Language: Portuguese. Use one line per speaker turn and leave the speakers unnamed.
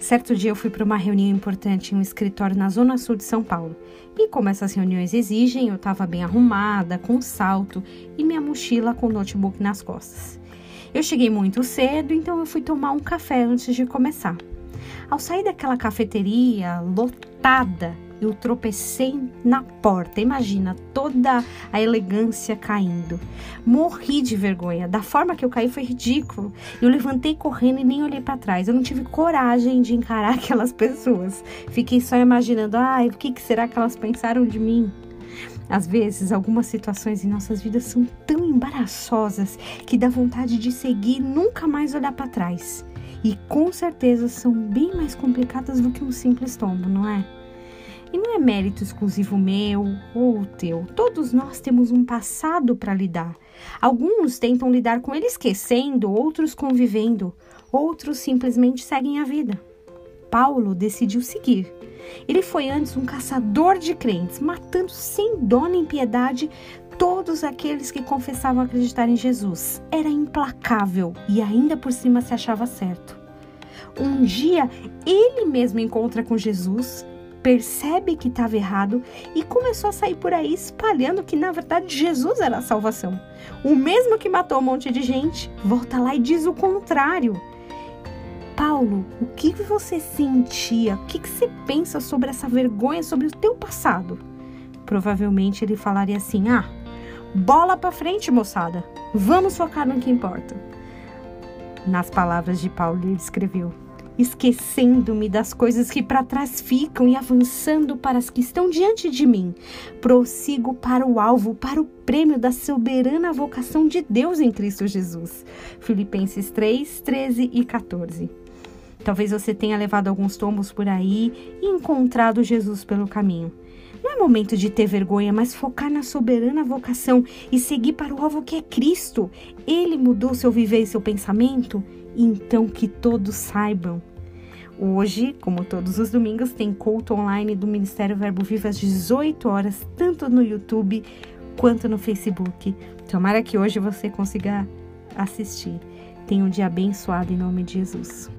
Certo dia eu fui para uma reunião importante em um escritório na zona sul de São Paulo. E como essas reuniões exigem, eu estava bem arrumada, com salto e minha mochila com notebook nas costas. Eu cheguei muito cedo, então eu fui tomar um café antes de começar. Ao sair daquela cafeteria lotada, eu tropecei na porta. Imagina toda a elegância caindo. Morri de vergonha. Da forma que eu caí foi ridículo. Eu levantei correndo e nem olhei para trás. Eu não tive coragem de encarar aquelas pessoas. Fiquei só imaginando, ai, o que, que será que elas pensaram de mim? Às vezes, algumas situações em nossas vidas são tão embaraçosas que dá vontade de seguir e nunca mais olhar para trás. E com certeza são bem mais complicadas do que um simples tombo, não é? E não é mérito exclusivo meu ou teu. Todos nós temos um passado para lidar. Alguns tentam lidar com ele esquecendo, outros convivendo, outros simplesmente seguem a vida. Paulo decidiu seguir. Ele foi antes um caçador de crentes, matando sem dó nem piedade todos aqueles que confessavam acreditar em Jesus. Era implacável e ainda por cima se achava certo. Um dia ele mesmo encontra com Jesus, percebe que estava errado e começou a sair por aí espalhando que na verdade Jesus era a salvação. O mesmo que matou um monte de gente, volta lá e diz o contrário. Paulo, o que você sentia? O que você pensa sobre essa vergonha, sobre o teu passado? Provavelmente ele falaria assim: "Ah, bola para frente, moçada. Vamos focar no que importa." Nas palavras de Paulo, ele escreveu: esquecendo-me das coisas que para trás ficam e avançando para as que estão diante de mim. Prossigo para o alvo, para o prêmio da soberana vocação de Deus em Cristo Jesus. Filipenses 3, 13 e 14. Talvez você tenha levado alguns tombos por aí e encontrado Jesus pelo caminho. Não é momento de ter vergonha, mas focar na soberana vocação e seguir para o alvo que é Cristo. Ele mudou seu viver e seu pensamento? Então que todos saibam. Hoje, como todos os domingos, tem culto online do Ministério Verbo Vivo às 18 horas, tanto no YouTube quanto no Facebook. Tomara que hoje você consiga assistir. Tenha um dia abençoado em nome de Jesus.